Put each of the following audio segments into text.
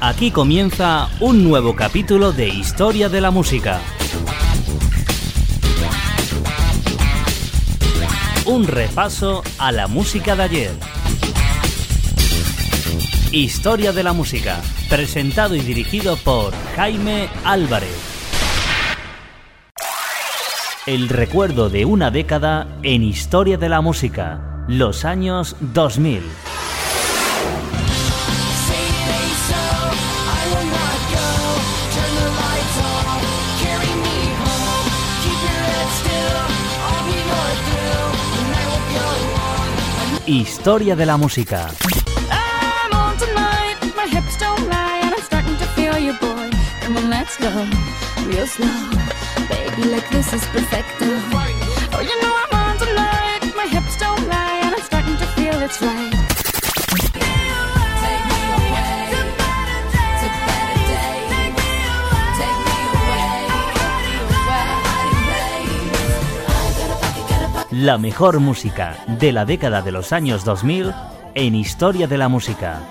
Aquí comienza un nuevo capítulo de Historia de la Música. Un repaso a la música de ayer. Historia de la Música, presentado y dirigido por Jaime Álvarez. El recuerdo de una década en Historia de la Música, los años 2000. Historia de la música. La mejor música de la década de los años 2000 en Historia de la Música.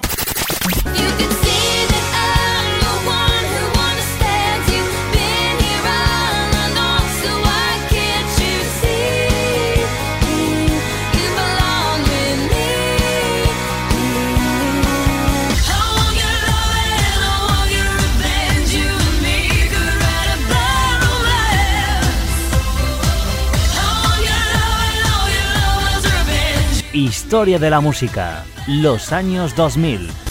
Historia de la música, los años 2000.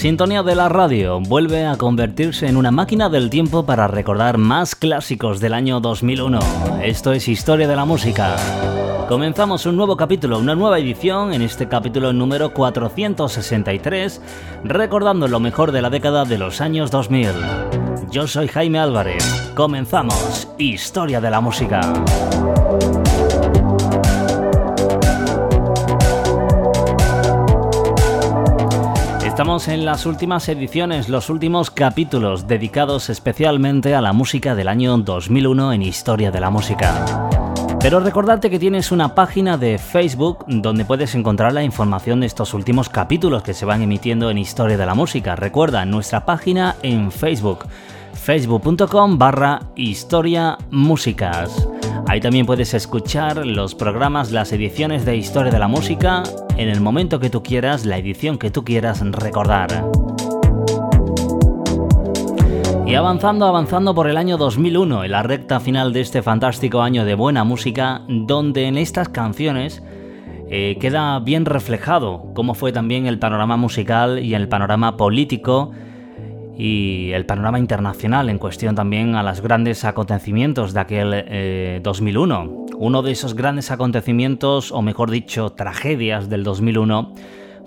Sintonía de la radio vuelve a convertirse en una máquina del tiempo para recordar más clásicos del año 2001. Esto es Historia de la Música. Comenzamos un nuevo capítulo, una nueva edición, en este capítulo número 463, recordando lo mejor de la década de los años 2000. Yo soy Jaime Álvarez. Comenzamos Historia de la Música. Estamos en las últimas ediciones, los últimos capítulos dedicados especialmente a la música del año 2001 en Historia de la Música. Pero recordarte que tienes una página de Facebook donde puedes encontrar la información de estos últimos capítulos que se van emitiendo en Historia de la Música. Recuerda nuestra página en Facebook, facebook.com barra. Ahí también puedes escuchar los programas, las ediciones de Historia de la Música en el momento que tú quieras, la edición que tú quieras recordar. Y avanzando, avanzando por el año 2001, en la recta final de este fantástico año de buena música, donde en estas canciones eh, queda bien reflejado cómo fue también el panorama musical y el panorama político y el panorama internacional en cuestión también a los grandes acontecimientos de aquel 2001. Eh, Uno de esos grandes acontecimientos, o mejor dicho, tragedias del 2001,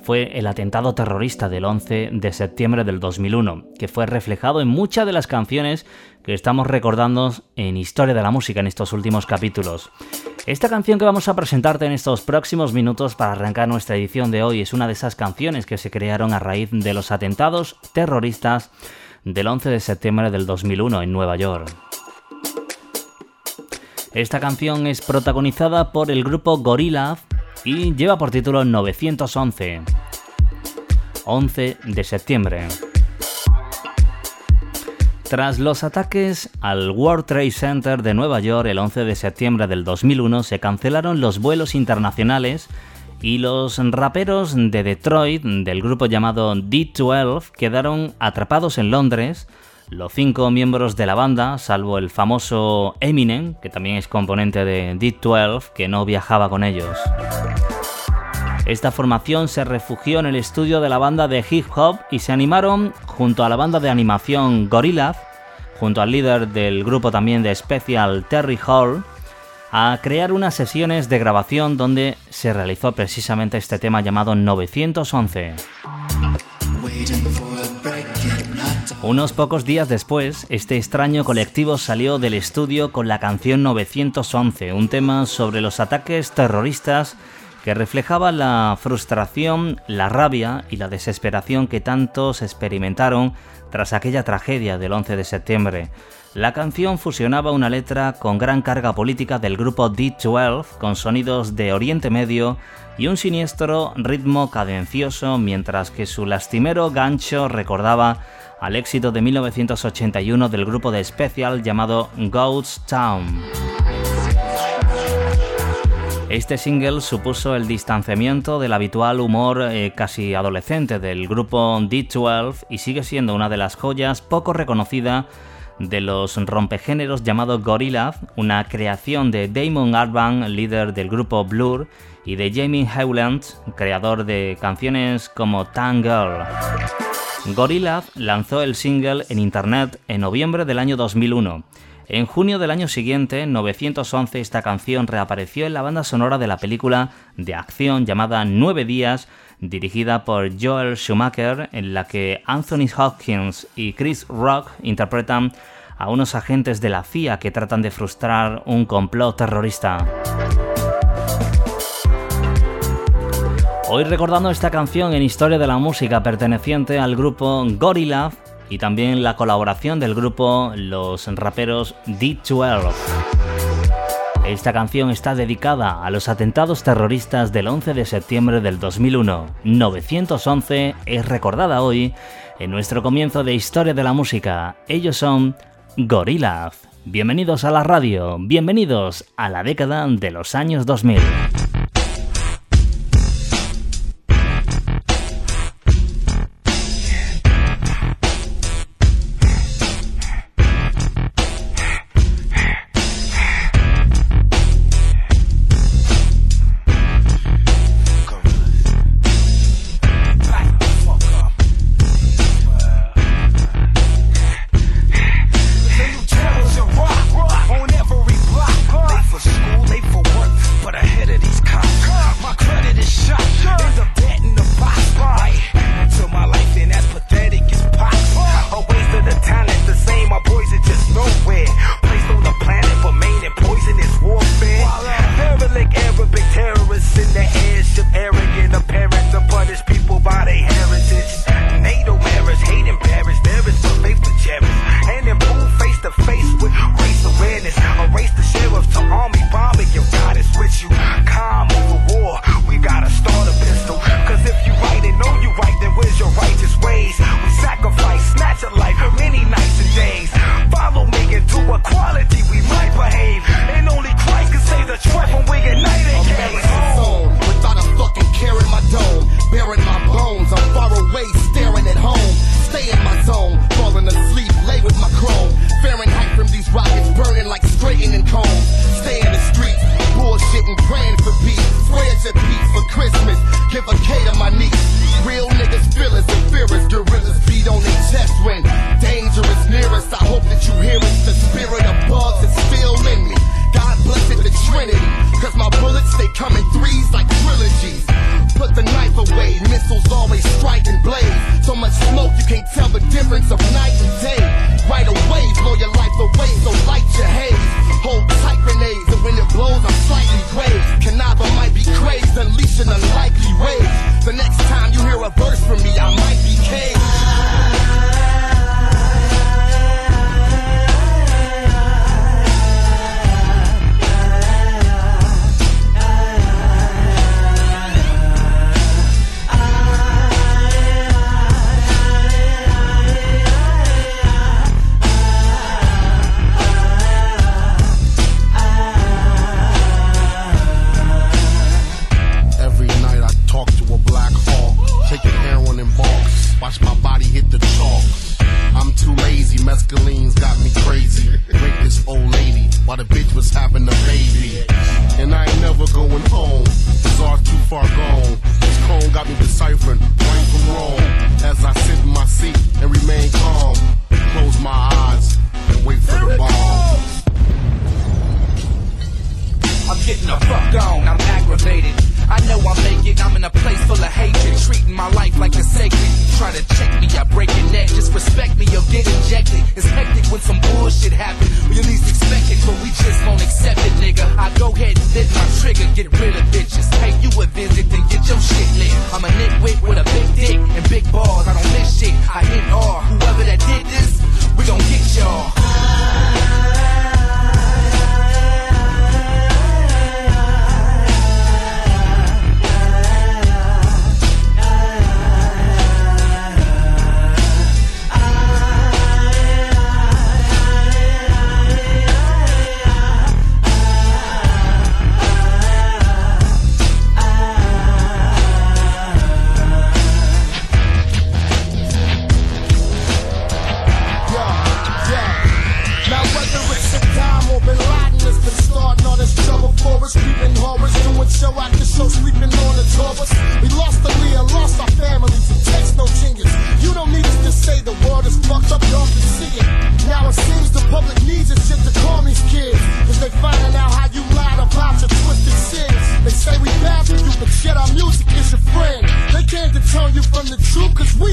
fue el atentado terrorista del 11 de septiembre del 2001, que fue reflejado en muchas de las canciones que estamos recordando en Historia de la Música en estos últimos capítulos. Esta canción que vamos a presentarte en estos próximos minutos para arrancar nuestra edición de hoy es una de esas canciones que se crearon a raíz de los atentados terroristas del 11 de septiembre del 2001 en Nueva York. Esta canción es protagonizada por el grupo Gorillaz y lleva por título 911. 11 de septiembre. Tras los ataques al World Trade Center de Nueva York el 11 de septiembre del 2001 se cancelaron los vuelos internacionales y los raperos de Detroit del grupo llamado D12 quedaron atrapados en Londres. Los cinco miembros de la banda, salvo el famoso Eminem, que también es componente de D12, que no viajaba con ellos. Esta formación se refugió en el estudio de la banda de hip hop y se animaron junto a la banda de animación Gorillaz, junto al líder del grupo también de Special Terry Hall, a crear unas sesiones de grabación donde se realizó precisamente este tema llamado 911. Unos pocos días después, este extraño colectivo salió del estudio con la canción 911, un tema sobre los ataques terroristas que reflejaba la frustración, la rabia y la desesperación que tantos experimentaron tras aquella tragedia del 11 de septiembre. La canción fusionaba una letra con gran carga política del grupo D12 con sonidos de Oriente Medio y un siniestro ritmo cadencioso mientras que su lastimero gancho recordaba al éxito de 1981 del grupo de Special llamado Ghost Town. Este single supuso el distanciamiento del habitual humor eh, casi adolescente del grupo D12 y sigue siendo una de las joyas poco reconocida de los rompegéneros llamado Gorillaz, una creación de Damon Albarn, líder del grupo Blur, y de Jamie Hewland, creador de canciones como Girl. Gorillaz lanzó el single en internet en noviembre del año 2001 en junio del año siguiente, 911, esta canción reapareció en la banda sonora de la película de acción llamada Nueve Días, dirigida por Joel Schumacher, en la que Anthony Hopkins y Chris Rock interpretan a unos agentes de la CIA que tratan de frustrar un complot terrorista. Hoy recordando esta canción en Historia de la Música perteneciente al grupo Gorillaz, y también la colaboración del grupo los raperos D12. Esta canción está dedicada a los atentados terroristas del 11 de septiembre del 2001. 911 es recordada hoy en nuestro comienzo de Historia de la Música. Ellos son Gorillaz. Bienvenidos a la radio, bienvenidos a la década de los años 2000. while the bitch was having a baby. And I ain't never going home, cause all too far gone. This cone got me deciphering tell you from the truth, cause we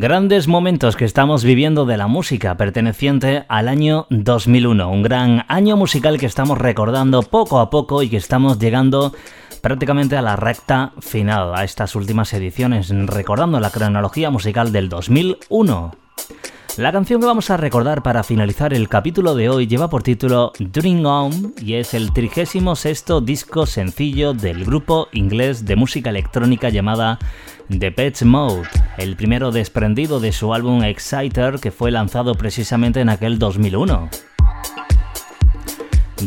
Grandes momentos que estamos viviendo de la música perteneciente al año 2001, un gran año musical que estamos recordando poco a poco y que estamos llegando prácticamente a la recta final, a estas últimas ediciones, recordando la cronología musical del 2001. La canción que vamos a recordar para finalizar el capítulo de hoy lleva por título Dream On y es el 36 disco sencillo del grupo inglés de música electrónica llamada The Pets Mode, el primero desprendido de su álbum Exciter que fue lanzado precisamente en aquel 2001.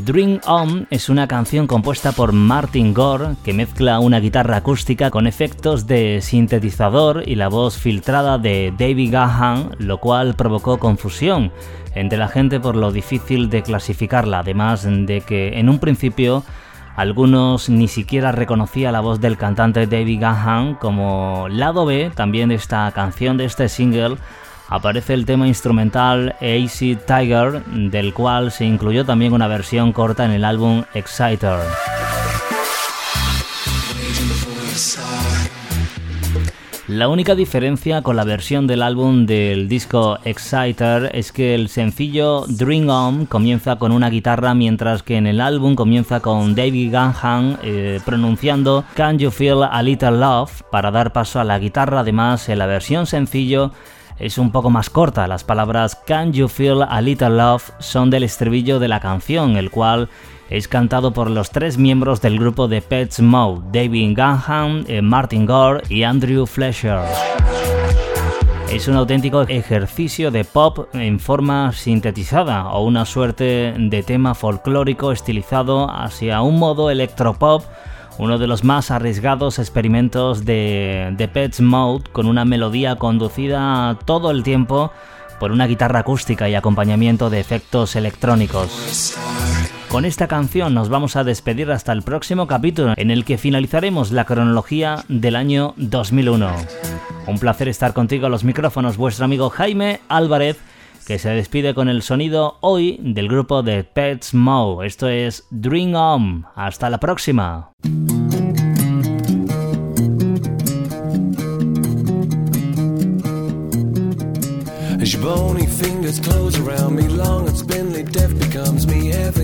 Dream On es una canción compuesta por Martin Gore que mezcla una guitarra acústica con efectos de sintetizador y la voz filtrada de David Gahan, lo cual provocó confusión entre la gente por lo difícil de clasificarla, además de que en un principio algunos ni siquiera reconocía la voz del cantante David Gahan como lado B también de esta canción de este single aparece el tema instrumental AC Tiger, del cual se incluyó también una versión corta en el álbum Exciter. La única diferencia con la versión del álbum del disco Exciter es que el sencillo Dream On comienza con una guitarra mientras que en el álbum comienza con David Gahan eh, pronunciando Can You Feel a Little Love para dar paso a la guitarra. Además, en la versión sencillo es un poco más corta. Las palabras Can You Feel a Little Love son del estribillo de la canción, el cual es cantado por los tres miembros del grupo de Pets Mode, David Gahan, eh, Martin Gore y Andrew Fletcher. Es un auténtico ejercicio de pop en forma sintetizada o una suerte de tema folclórico estilizado hacia un modo electropop uno de los más arriesgados experimentos de, de Pets Mode con una melodía conducida todo el tiempo por una guitarra acústica y acompañamiento de efectos electrónicos. Con esta canción nos vamos a despedir hasta el próximo capítulo en el que finalizaremos la cronología del año 2001. Un placer estar contigo a los micrófonos, vuestro amigo Jaime Álvarez, que se despide con el sonido hoy del grupo de Pets Mode. Esto es Dream On. Hasta la próxima.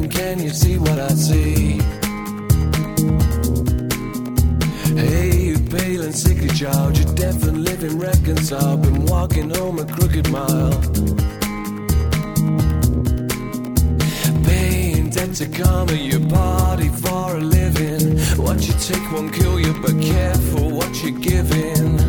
Can you see what I see? Hey, you pale and sickly child, you're deaf and living reconciled. Been walking home a crooked mile. To karma, your body for a living. What you take won't kill you, but careful what you're giving.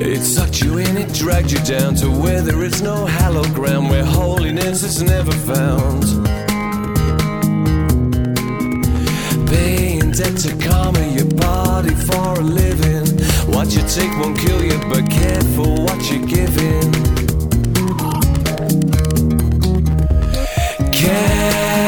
It sucked you in, it dragged you down to where there is no hallowed ground, where holiness is never found. Paying debt to karma, your body for a living. What you take won't kill you, but careful what you're giving. Can